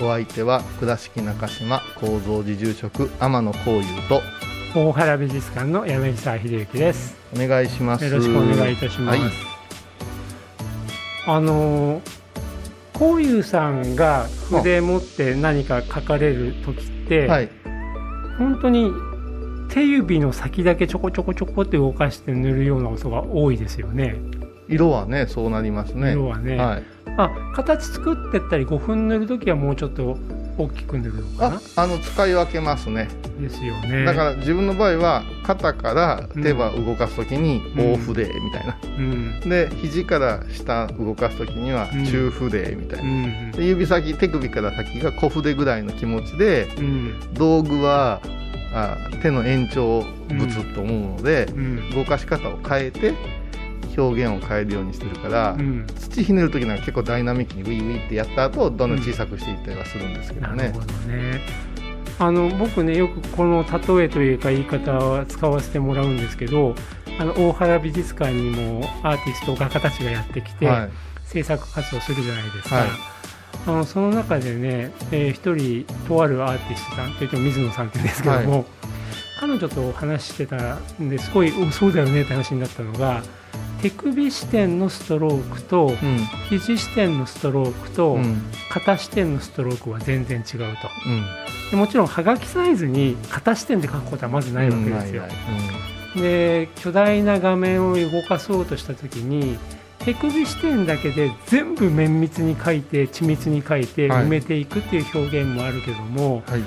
お相手は倉敷中島構造寺住職天野幸雄と大原美術館の柳沢秀幸です。お願いしますよろしくお願いいたします。はいあのこういうさんが筆持って何か書かれる時って、はい本当に手指の先だけちょこちょこちょこって動かして塗るような音が多いですよね。色はねそうなりますね。色はね。はい、あ形作ってったり5分塗る時はもうちょっと大きく塗るのかあな？あの使い分けますね。ですよね。だから自分の場合は肩から手羽動かすときにうん。大筆みたいな、うん。で肘から下動かすときにはうん。中筆みたいうな、ん。で指先手首から先が小筆ぐらいの気持ちでうん。道具はあ手の延長物と思うので、うん。動かし方を変えて表現を変えるようにしてるから、うん。土ひねる時なんか結構ダイナミックにウィウィってやった後どんどん小さくしていったりはするんですけどね。なるほ。どね。あの僕ねよくこの例えというか言い方は使わせてもらうんですけどあの大原美術館にもアーティスト画家たちがやってきて、はい。制作活動するじゃないですか、はい。あのその中でね、えー一人とあるアーティストさんといっても水野さんって言うんですけども、彼女と話してたんですごいおそうだよねって話になったのが手首視点のストロークとうん。肘視点のストロークと、うん。うん肩視点のストロークは全然違うと。でもちろんはがきサイズに肩視点で書くことはまずないわけですよ、で巨大な画面を動かそうとした時に手首視点だけで全部綿密に書いて緻密に書いてはい。埋めていくっていう表現もあるけども、うんはい。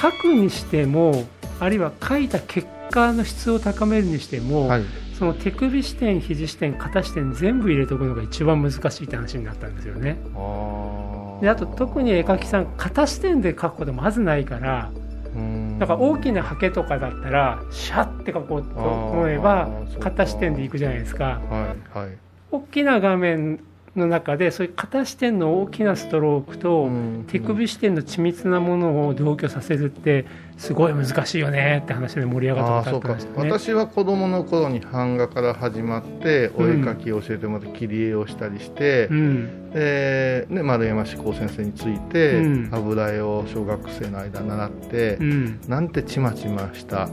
書くにしてもあるいは書いた結果の質を高めるにしても、はいその手首視点肘視点肩視点全部入れておくのが一番難しいって話になったんですよね。あー。であと特に絵描きさん肩視点で描くことまずないからうん。だから大きなハケとかだったらシャッて描こうと思えば肩視点でいくじゃないですか。はいはい。大きな画面の中でそういう肩視点の大きなストロークとうん手首視点の緻密なものを同居させるってすごい難しいよねって話で盛り上がったことあたね。私は子供の頃に版画から始まってお絵描きを教えてもらって切り絵をしたりして、うん。でね、丸山志功先生について、うん。油絵を小学生の間習って、うん。なんてちまちました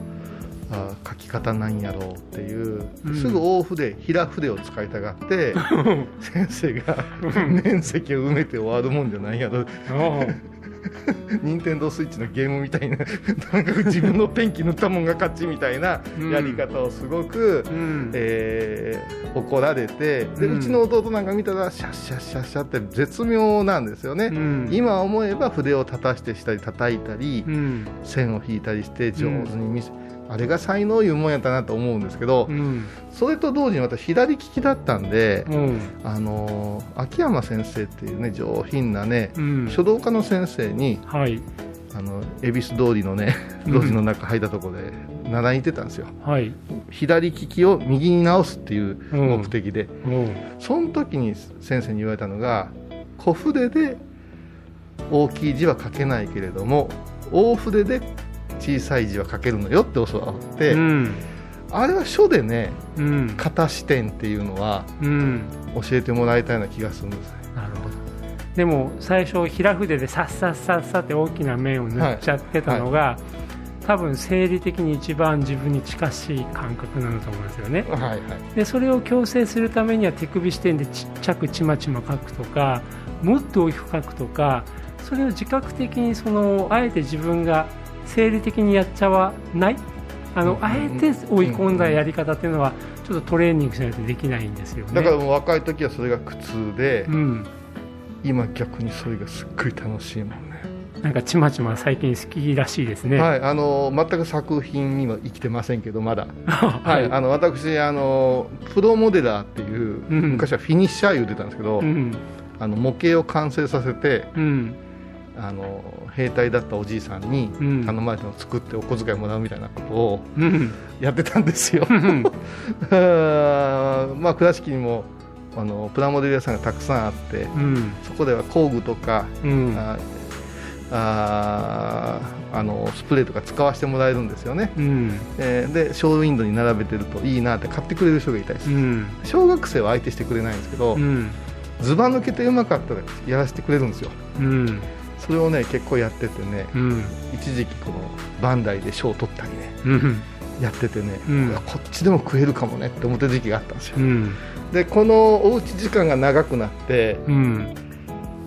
あ描き方なんやろうっていう、うん。すぐ大筆平筆を使いたがって 先生が面積を埋めて終わるもんじゃないやろ任天堂スイッチのゲームみたいななんか自分のペンキ塗ったもんが勝ちみたいなうん。やり方をすごく、うん。えー怒られてで、ううんちの弟なんか見たらシャッシャッシャッシャッって絶妙なんですよね、うん。今思えば筆を立たしてしたり叩いたり、うん。線を引いたりして上手に見せ、あれが才能いうもんやったなと思うんですけど、うん。それと同時に私左利きだったんで、うん。あのー秋山先生っていうね上品なね、うん。書道家の先生にはい。あの恵比寿通りのねうん。路地の中入ったところで習いに行ってたんですよ、はい。左利きを右に直すっていう目的で、うん。その時に先生に言われたのが小筆で大きい字は書けないけれども大筆で小さい字は書けるのよって教わって、うん。あれは書でねうん。型視点っていうのはうん。教えてもらいたいな気がするんですね。なるほど。でも最初平筆でさっさっさっさって大きな面を塗っちゃってたのが、多分生理的に一番自分に近しい感覚なのと思うんですよね。はいはい。でそれを矯正するためには手首視点でちっちゃくちまちま書くとかもっと大きく書くとかそれを自覚的にそのあえて自分が生理的にやっちゃわない？あの、うんあえて追い込んだやり方っていうのはちょっとトレーニングしないとできないんですよね。だからもう若い時はそれが苦痛で、うん、今逆にそれがすっごい楽しいもんね。なんかちまちま最近好きらしいですね、はい、あの全く作品には生きてませんけどまだ、ははい、あの私あのプロモデラーっていう、うん。昔はフィニッシャー言うてたんですけど、うん。あの模型を完成させてうんあの兵隊だったおじいさんにうん。頼まれたのを作ってお小遣いもらうみたいなことをうん。やってたんですよ。うん。まあ倉敷にもあのプラモデル屋さんがたくさんあってうん。そこでは工具とか、うん。ああーあのスプレーとか使わせてもらえるんですよね、うん。えーでショーウィンドウに並べてるといいなって買ってくれる人がいたりする。うん。小学生は相手してくれないんですけど、うん。ずば抜けてうまかったらやらせてくれるんですよ。うんそれをね結構やっててねうん。一時期このバンダイで賞を取ったりねうん。やっててね、うん。こっちでも食えるかもねって思ってる時期があったんですよ、うん。でこのおうち時間が長くなってうん。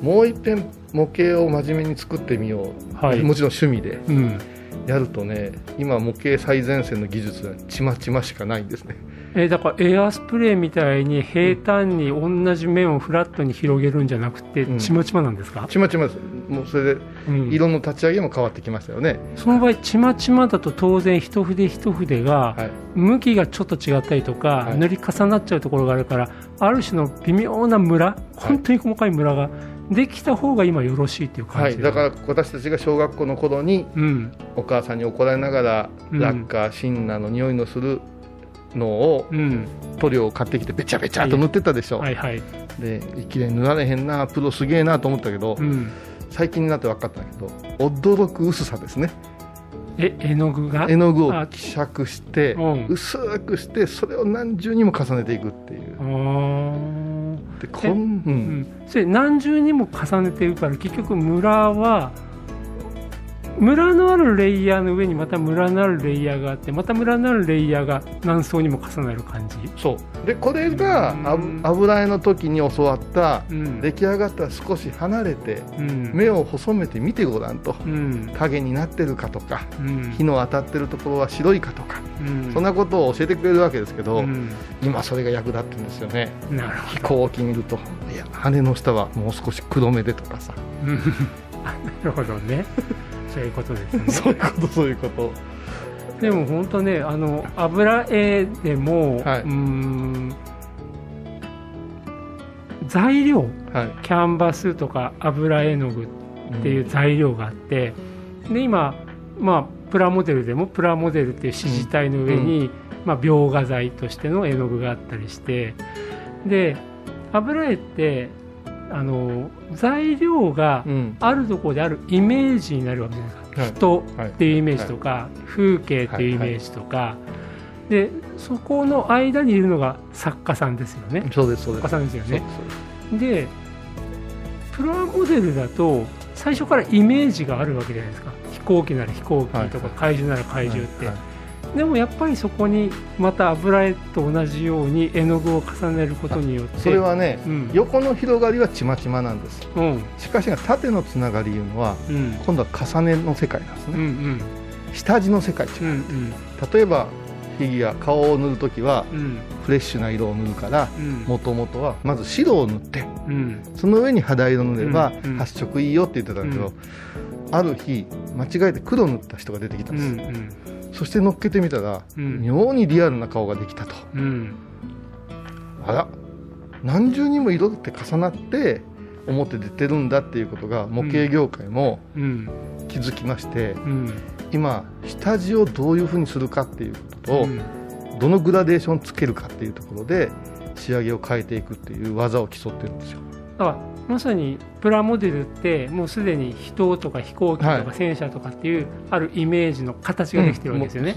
もう一遍模型を真面目に作ってみよう、はい。もちろん趣味でうん。やるとね今模型最前線の技術はちまちましかないんですねえーだからエアースプレーみたいに平坦に同じ面をフラットに広げるんじゃなくて、うん。ちまちまなんですか、ちまちまです。もうそれでうん。色の立ち上げも変わってきましたよね、その場合ちまちまだと当然一筆一筆がはい、向きがちょっと違ったりとか、はい。塗り重なっちゃうところがあるからある種の微妙なムラ本当に細かいムラができた方が今よろしいっていうはい、感じだから私たちが小学校の頃にうん。お母さんに怒られながら、うん。ラッカーシンナーの匂いのするのをうん。塗料を買ってきてべちゃべちゃと塗ってたでしょ、はいはい。できれいに塗られへんなプロすげえなと思ったけど、うん。最近になって分かったんだけど驚く薄さですね。え絵の具が？絵の具をあ希釈してうん。薄くしてそれを何重にも重ねていくっていう。でこん、ううん。ん、それ何重にも重ねていくから結局ムラはムラのあるレイヤーの上にまたムラのあるレイヤーがあってまたムラのあるレイヤーが何層にも重なる感じ、そう。でこれが油絵の時に教わったうん。出来上がったら少し離れてうん。目を細めて見てごらんと。うん。影になってるかとかうん。日の当たってるところは白いかとかうん。そんなことを教えてくれるわけですけど、うん。今それが役立ってるんですよね。なるほ飛行機見るといや羽の下はもう少し黒目でとかさ。なるほどねそういうことですね。そういうことそういうこと。でも本当ねあの油絵でも、はい。うーん材料はい。キャンバスとか油絵の具っていう材料があって、で今、まあ、プラモデルでもプラモデルっていう指示体の上に、まあ、描画材としての絵の具があったりしてで油絵ってあの材料がうん。あるところであるイメージになるわけじゃないですか、はい。人はいっていうイメージとか、風景っていうイメージとか、でそこの間にいるのが作家さんですよね。そうですそうです。作家さんですよね。そうでプラモデルだと最初からイメージがあるわけじゃないですか。飛行機なら飛行機とか、はい怪獣なら怪獣って、はいはいでもやっぱりそこにまた油絵と同じように絵の具を重ねることによってそれはね、うん。横の広がりはちまちまなんです。うん。しかしが縦のつながりいうのはうん。今度は重ねの世界なんですうんうね、ん。下地の世界違ううんうん。例えばフィギュア顔を塗るときはうん。フレッシュな色を塗るからうん。もともとはまず白を塗ってうん。その上に肌色塗ればうん。うん。発色いいよって言ってたんだけど、ある日間違えて黒塗った人が出てきたうんです、んそして乗っけてみたら、うん。妙にリアルな顔ができたと。うん。あら何重にも色って重なって表出てるんだっていうことが模型業界もうん。気づきまして、うん。今下地をどういうふうにするかっていうことと、うん。どのグラデーションつけるかっていうところで仕上げを変えていくっていう技を競ってるんですよ。だからまさにプラモデルってもうすでに人とか飛行機とはいか戦車とかっていうあるイメージの形ができてるわけですよね、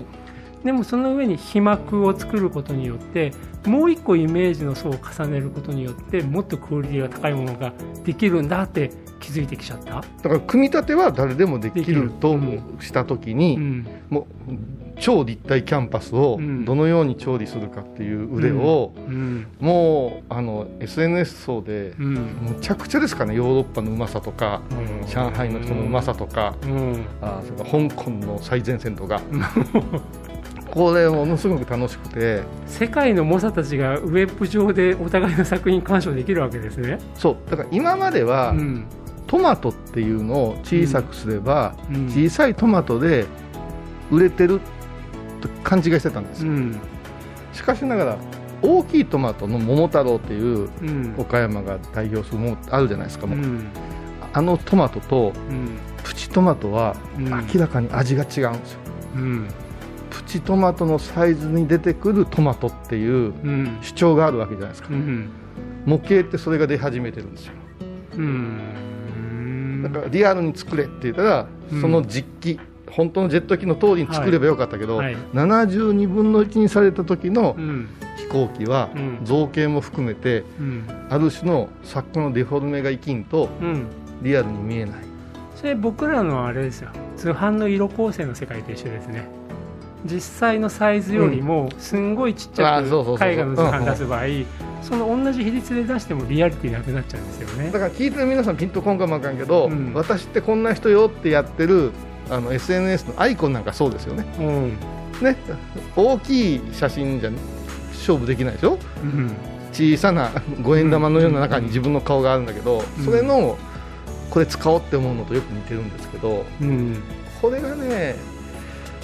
でもその上に被膜を作ることによってもう一個イメージの層を重ねることによってもっとクオリティが高いものができるんだって気づいてきちゃった、だから組み立ては誰でもできるるとう。んした時に、うん。もう超立体キャンパスをうん。どのように調理するかっていう腕を、うん。もうあの SNS 層でうん。むちゃくちゃですかねヨーロッパのうまさとかうん。上海の人のうまさとか、うん。あそれから香港の最前線とか。これものすごく楽しくて。世界の猛者たちがウェブ上でお互いの作品鑑賞できるわけですね。そう。だから今までは、うん。トマトっていうのを小さくすれば、うん。小さいトマトで売れてると勘違いしてたんですよ、うん。しかしながら大きいトマトの桃太郎っていううん。岡山が代表するものあるじゃないですか、もう。うん。あのトマトとうん。プチトマトはうん。明らかに味が違うんですよ、うん。プチトマトのサイズに出てくるトマトっていううん。主張があるわけじゃないですか、うん。模型ってそれが出始めてるんですよ。うん。だからリアルに作れって言ったら、うん。その実機本当のジェット機の通りに作ればよかったけど、はい。はい72分の1にされた時のうん。飛行機はうん。造形も含めてうん。ある種の作家のデフォルメが生きんとうん。リアルに見えない。それ僕らのあれですよ。図版の色構成の世界と一緒ですね。実際のサイズよりもすんごいちっちゃく絵画の図版出す場合その同じ比率で出してもリアリティなくなっちゃうんですよね。だから聞いてる皆さんピンとこんかもわかんけど、うん。私ってこんな人よってやってるあの SNS のアイコンなんかそうですよね。うん。ね。大きい写真じゃ勝負できないでしょ？うん。小さな五円玉のような中に自分の顔があるんだけど、うん。それのこれ使おうって思うのとよく似てるんですけどうん。これがね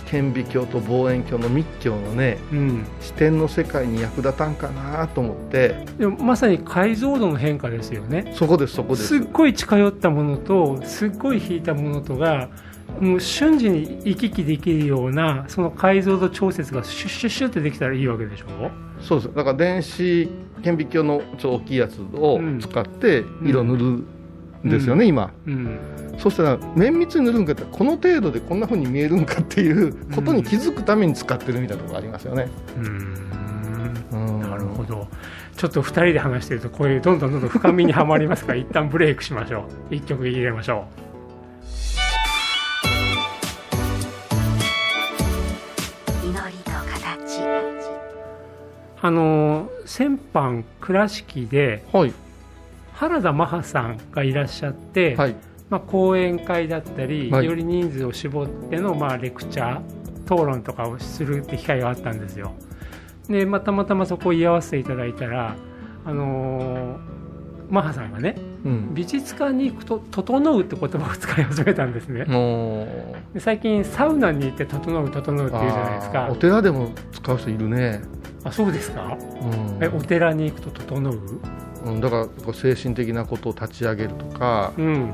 顕微鏡と望遠鏡の密教のねうん。視点の世界に役立たんかなと思って。でもまさに解像度の変化ですよね。そこですそこです。すっごい近寄ったものとすっごい引いたものとがもう瞬時に行き来できるようなその解像度調節がシュッシュッシュッってできたらいいわけでしょ？そうです。だから電子顕微鏡のちょっと大きいやつを使って色塗るんですよね、今。うん。そしたら綿密に塗るんかってこの程度でこんな風に見えるんかっていうことに気づくために使ってるみたいなところありますよね、うーん。うん。なるほど。ちょっと2人で話してるとこういうどんどんどんどん深みにはまりますから一旦ブレイクしましょう。1曲入れましょ祈あの先般倉敷ではい。原田マハさんがいらっしゃって、はい。まあ、講演会だったり、はい。より人数を絞っての、まあ、レクチャー討論とかをするって機会があったんですよ。で、まあ、たまたまそこを居合わせていただいたらあのーマハさんがねうん。美術館に行くと「整う」って言葉を使い始めたんですね。最近サウナに行って「整う整う」って言うじゃないですか。お寺でも使う人いるね、あそうですか？うん。えお寺に行くと整う？うん、だから精神的なことを立ち上げるとかうん。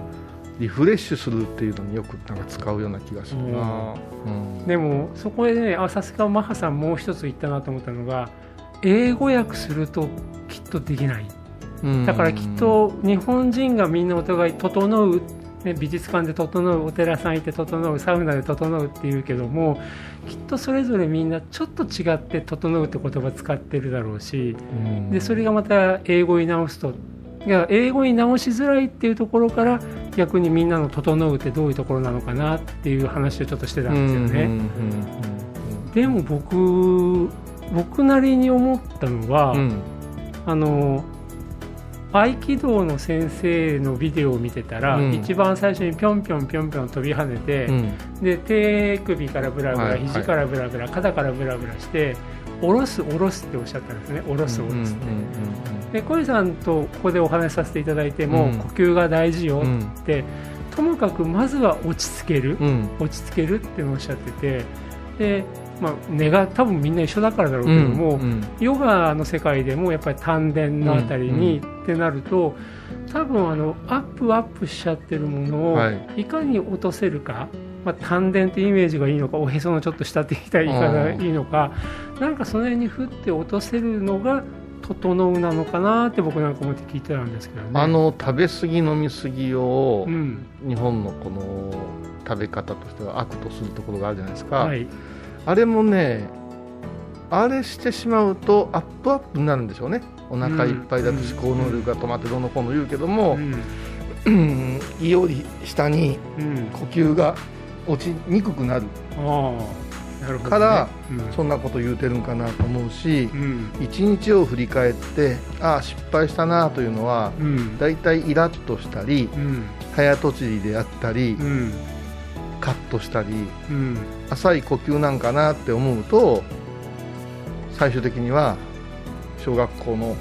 リフレッシュするっていうのによくなんか使うような気がするな、うん。でもそこでねあさすがマハさんもう一つ言ったなと思ったのが英語訳するときっとできない。うん。だからきっと日本人がみんなお互い「整う」ね、美術館で整うお寺さん行って整うサウナで整うっていうけどもきっとそれぞれみんなちょっと違って「整う」って言葉使ってるだろうしうん。でそれがまた英語に直すといや英語に直しづらいっていうところから逆にみんなの「整う」ってどういうところなのかなっていう話をちょっとしてたんですよね。でも僕僕なりに思ったのは、うんうん。あの合気道の先生のビデオを見てたら、うん。一番最初にぴょんぴょんぴょんぴょん飛び跳ねて、うん。で手首からブラブラ、はいはい。肘からブラブラ肩からブラブラして下ろす下ろすっておっしゃったんですね。下ろす下ろすって、で小井さんとここでお話しさせていただいても、うん。呼吸が大事ようん。って、ともかくまずは落ち着ける、うん。落ち着けるっておっしゃっててで、まあ、根が多分みんな一緒だからだろうけども、うんヨガの世界でもやっぱり丹田のあたりにうってなると多分あのアップアップしちゃってるものをはい。いかに落とせるか、まあ、丹田ってイメージがいいのかおへそのちょっと下ってきた言い方がいいのかなんかその辺に振って落とせるのが整うなのかなって僕なんか思って聞いてたんですけどね。あの食べ過ぎ飲み過ぎをうん。日本のこの食べ方としては悪とするところがあるじゃないですか、はいあれもねあれしてしまうとアップアップになるんでしょうね。お腹いっぱいだと思考能力が止まってどうのこうの言うけども、うん。うん。胃より下にうん。呼吸が落ちにくくなる。ね、からうん。そんなこと言うてるんかなと思うしうん。一日を振り返ってああ失敗したなというのはうん。だいたいイラッとしたりうん。早とちりであったりうんカットしたりうん。浅い呼吸なんかなって思うと最終的には小学校の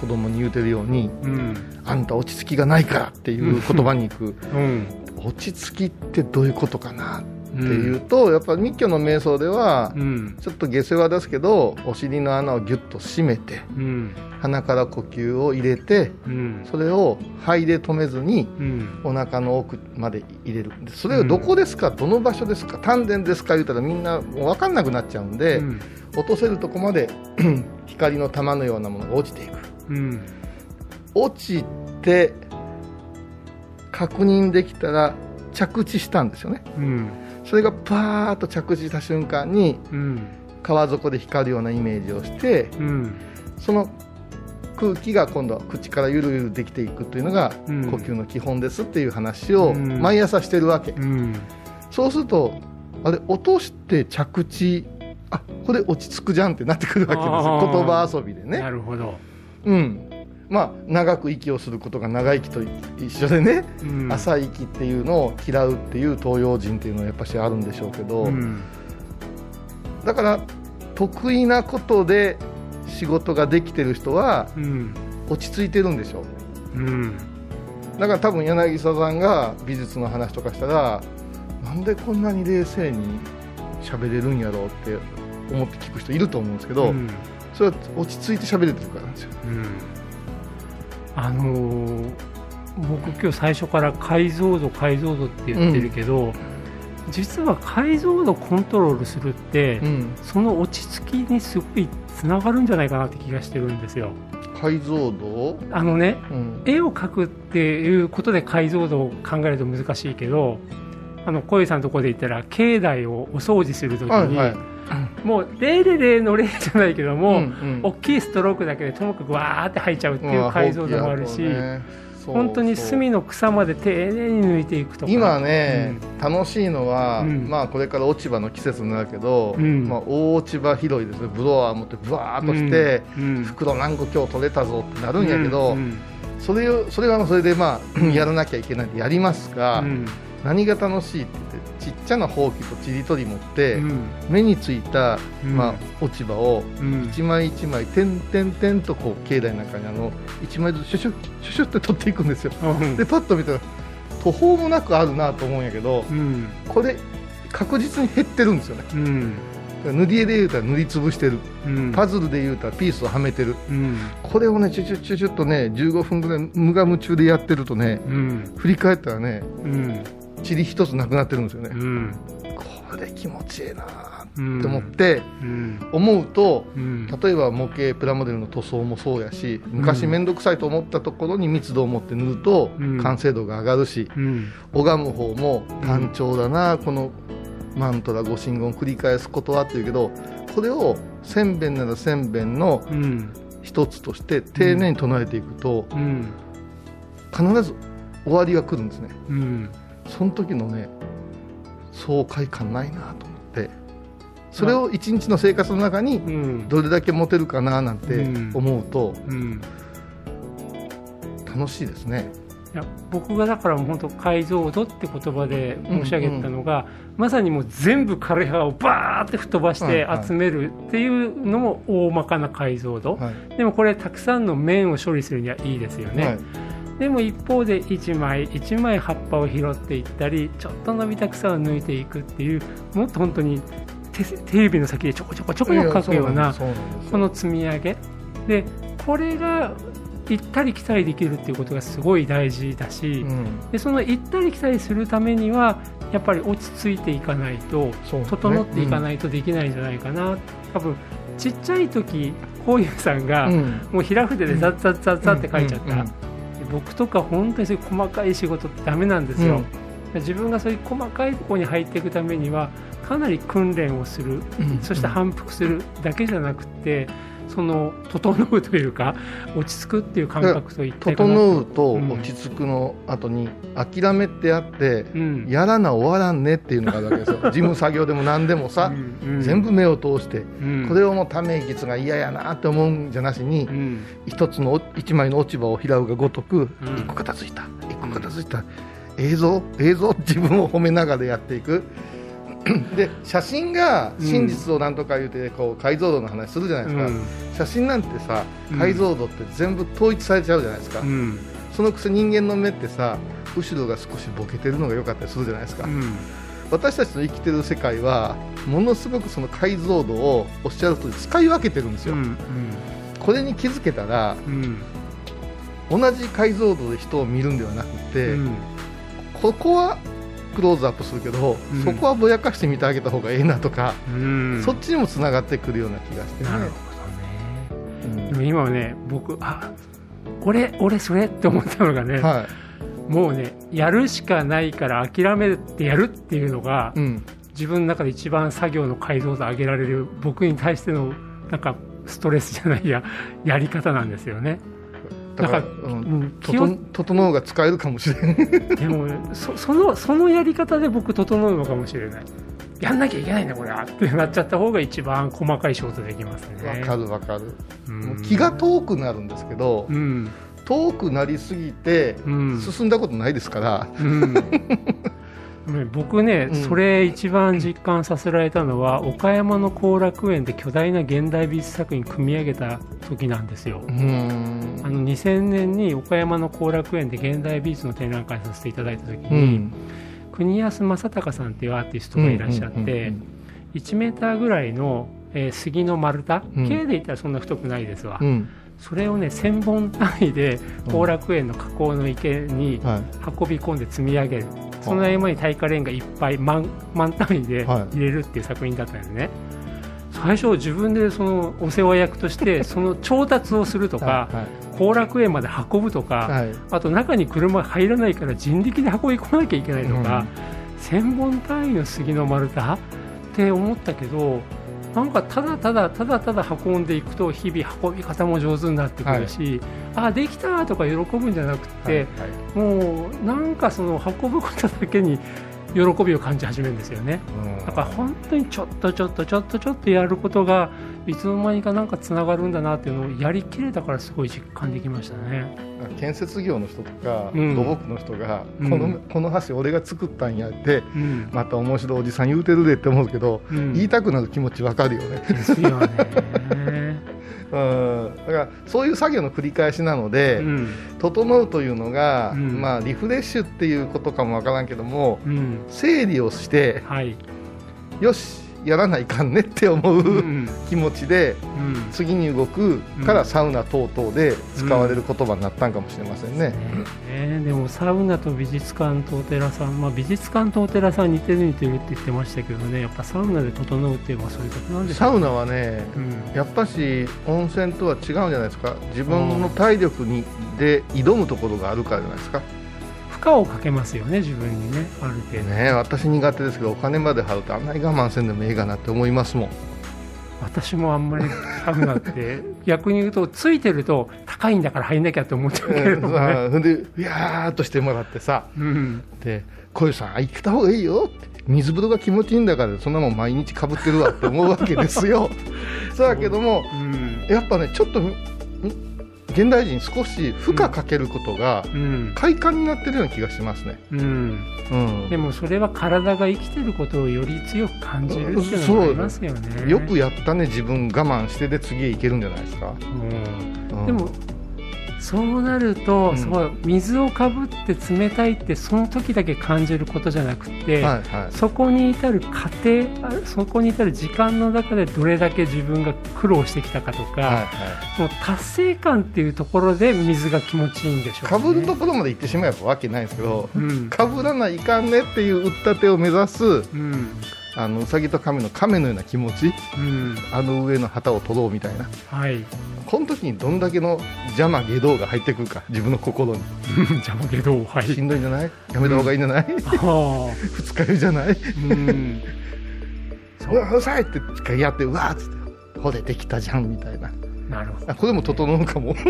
子供に言うてるようにうん「あんた落ち着きがないから」っていう言葉に行く。うん。落ち着きってどういうことかなっていうと、やっぱ密教の瞑想ではうん。ちょっと下世話ですけどお尻の穴をギュッと締めてうん。鼻から呼吸を入れてうん。それを肺で止めずにうん。お腹の奥まで入れる。でそれをどこですか、どの場所ですか丹田ですか言うたらみんなもう分かんなくなっちゃうんで、うん。落とせるとこまで 光の玉のようなものが落ちていく。うん。落ちて確認できたら着地したんですよね。うんそれがパーッと着地した瞬間にうん。川底で光るようなイメージをしてうん。その空気が今度は口からゆるゆるできていくというのがうん。呼吸の基本ですっていう話をうん。毎朝してるわけ、うん。そうするとあれ落として着地あこれ落ち着くじゃんってなってくるわけです言葉遊びでね。なるほど。うんまあ長く息をすることが長生きと一緒でね、うん。浅い息っていうのを嫌うっていう東洋人っていうのはやっぱしあるんでしょうけど、うん。だから得意なことで仕事ができてる人はうん。落ち着いてるんでしょう。うん。だから多分柳沢さんが美術の話とかしたらなんでこんなに冷静に喋れるんやろうって思って聞く人いると思うんですけど、うん。それは落ち着いて喋れてるからなんですよ。うんあのー僕今日最初から解像度解像度って言ってるけど、実は解像度コントロールするって、うん、その落ち着きにすごいつながるんじゃないかなって気がしてるんですよ。解像度、あのねうん、絵を描くっていうことで解像度を考えると難しいけどあの小遊さんのところで言ったら境内をお掃除するときに、はいはいもう000の0じゃないけども、うんうん。大きいストロークだけでともかくわーって入っちゃうっていう解像度もあるし、本当に隅の草まで丁寧に抜いていくとか。今ね、楽しいのは、うん。まあこれから落ち葉の季節になるけど、うん。まあ、大落ち葉拾いですね。ブロワー持ってブワーっとして、うんうん。袋何個今日取れたぞってなるんやけど、うんそれをそれはそれでまあ やらなきゃいけない。んでやりますが、うん。何が楽しいってちっちゃなほうきとちりとり持って、うん。目についた、うん。まあ、落ち葉をうん。一枚一枚点々点とこう境内の中にあの一枚ずつシュシュッシュシュッって取っていくんですよ。うん。でパッと見たら途方もなくあるなと思うんやけどうん。これ確実に減ってるんですよね。うん。塗り絵で言うたら塗りつぶしてる。うん。パズルで言うたらピースをはめてる。うん。これをねチュチュチュチュっとね15分ぐらい無我夢中でやってるとねうん。振り返ったらねうん塵一つなくなってるんですよね。うん。これ気持ちいいなうんって思ってうん。思うとうん。例えば模型プラモデルの塗装もそうやし昔面倒くさいと思ったところに密度を持って塗るとうん。完成度が上がるしうん。拝む方も単調だなこのマントラ御神言を繰り返すことはっていうけどこれを千遍なら千遍のうん。一つとして丁寧に唱えていくとうん。必ず終わりが来るんですね。うんその時のね爽快感ないなと思ってそれを一日の生活の中にうん。どれだけ持てるかななんてうん。思うとうん。楽しいですね。いや僕がだから本当解像度って言葉で申し上げたのが、まさにもう全部枯葉をバーって吹っ飛ばして集めるっていうのも大まかな解像度、はい。でもこれたくさんの面を処理するにはいいですよね、はいでも一方で1枚1枚葉っぱを拾っていったりちょっと伸びた草を抜いていくっていうもっと本当に手手指の先でちょこちょこちょこ描くようなこの積み上げ。でこれが行ったり来たりできるっていうことがすごい大事だし、うん。でその行ったり来たりするためにはやっぱり落ち着いていかないと整っていかないとできないんじゃないかな、多分ちっちゃい時こういうさんが、うん。もう平筆でザッザッザッザッって書いちゃった、僕とか本当にそういう細かい仕事ってダメなんですよ、自分がそういう細かいところに入っていくためにはかなり訓練をする。うん。そして反復するだけじゃなくてその整うというか 落ち着くっていう感覚と一体かな整うとうん落ち着くの後に諦めってあって、うん。やらな終わらんねっていうのがあるわけですよ。事務作業でも何でもさ、うん全部目を通して、うん。これをもうため息が嫌やなって思うんじゃなしに、うん。一つの一枚の落ち葉を拾うがごとく、うん。一個片付いた一個片付いた、映像映像自分を褒めながらやっていくで写真が真実をなんとか言うてこう解像度の話するじゃないですか、うん。写真なんてさうん。解像度って全部統一されちゃうじゃないですか、うん。そのくせ人間の目ってさ後ろが少しボケてるのが良かったりするじゃないですか、うん。私たちの生きてる世界はものすごくその解像度をおっしゃる通り使い分けてるんですよ、うんこれに気づけたらうん。同じ解像度で人を見るんではなくて、うん。ここはクローズアップするけど、うん。そこはぼやかして見てあげた方がええなとか、うん。そっちにもつながってくるような気がしてね。なるほどね。でも今はね僕あ俺俺それ？って思ったのがね、うんはもうねやるしかないから諦めてやるっていうのが、い、うん、自分の中で一番作業の解像度上げられる僕に対してのなんかストレスじゃないややり方なんですよね。だからうん整うが使えるかもしれない。でもそ そのそのやり方で僕整うのかもしれない。やんなきゃいけないんだこれはってなっちゃった方が一番細かい仕事できますね。わかるわかる、うん。気が遠くなるんですけど、うん。遠くなりすぎてうん。進んだことないですから、うん。ね 僕ね、うん。それ一番実感させられたのは岡山の後楽園で巨大な現代美術作品組み上げた時なんですよ。あの2000年に岡山の後楽園で現代美術の展覧会させていただいた時うに、ん。国安正隆さんっていうアーティストがいらっしゃって、うんうんうん1メーターぐらいの、えー杉の丸太、うん。径で言ったらそんな太くないですわ、うん。それをね1000本単位で後楽園の河口の池にはい。運び込んで積み上げる、その合間に耐火レンガいっぱい満満単位ではい。入れるっていう作品だったんですね、最初自分でそのお世話役として その調達をするとか、はい後楽園まで運ぶとか、はい。あと中に車が入らないから人力で運び込まなきゃいけないとか、1000本単位の杉の丸太って思ったけどなんかただただただただ運んでいくと日々運び方も上手になってくるし、あできたとか喜ぶんじゃなくて、はい。もうなんかその運ぶことだけに喜びを感じ始めるんですよね。うん。だから本当にちょっとちょっとちょっとちょっとやることがいつの間にかなんかつながるんだなっていうのをやりきれたからすごい実感できましたね。建設業の人とか、うん。土木の人が、うん。このこの橋俺が作ったんやってうん。また面白いおじさん言うてるでって思うけど、うん。言いたくなる気持ちわかるよね、ですよね。うん、だからそういう作業の繰り返しなので、うん。整うというのが、うん。まあ、リフレッシュっていうことかもわからんけどもうん。整理をしてはい。よしやらないかんねって思う、うん。気持ちでうん。次に動くからサウナ等々で使われる言葉になったんかもしれませんね。ね。でもサウナと美術館とお寺さん、まあ、美術館とお寺さん似てる似てるって言ってましたけどね。やっぱサウナで整うっていうのはそういうことなんですサウナはねうん。やっぱし温泉とは違うんじゃないですか。自分の体力にで挑むところがあるからじゃないですか負荷をかけますよね自分にねある程度、ね私苦手ですけどお金まで払うとあんなに我慢せんでもええかなって思いますもん。私もあんまりサウナって。逆に言うとついてると高いんだから入んなきゃって思っちゃうけれどもね、ほんでうやーっとしてもらってさ。うん、で小遊さんあ行った方がいいよって。水風呂が気持ちいいんだからそんなもん毎日かぶってるわって思うわけですよ。そうだけどもうん。やっぱねちょっとん現代人少し負荷かけることがうん。快感になってるような気がしますね、うん、うん。でもそれは体が生きてることをより強く感じるっていうのがありますよね。よくやったね自分我慢してで次へ行けるんじゃないですか、うん。うん。でもそうなると、うん。そう水をかぶって冷たいってその時だけ感じることじゃなくて、はいはい。そこに至る過程あそこに至る時間の中でどれだけ自分が苦労してきたかとか、はいはい。もう達成感っていうところで水が気持ちいいんでしょうね。かぶるところまで行ってしまえばわけないんですけどうん。かぶらないかんねっていう打った手を目指すうんあのうさぎと亀の亀のような気持ちうん。あの上の旗を取ろうみたいな。はい。この時にどんだけの邪魔下道が入ってくるか自分の心に。邪魔けどはい。しんどいんじゃない？やめた方がいいんじゃない、ああ。二日酔いじゃない？うん。うわうるさいって一回やってうわーっつってほれできたじゃんみたいな。なるほど。あこれも整うかも。ね。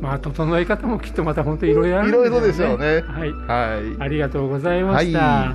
まあ整え方もきっとまた本当いろいろあるんいろいろでしょうね。はい。はい。ありがとうございました。は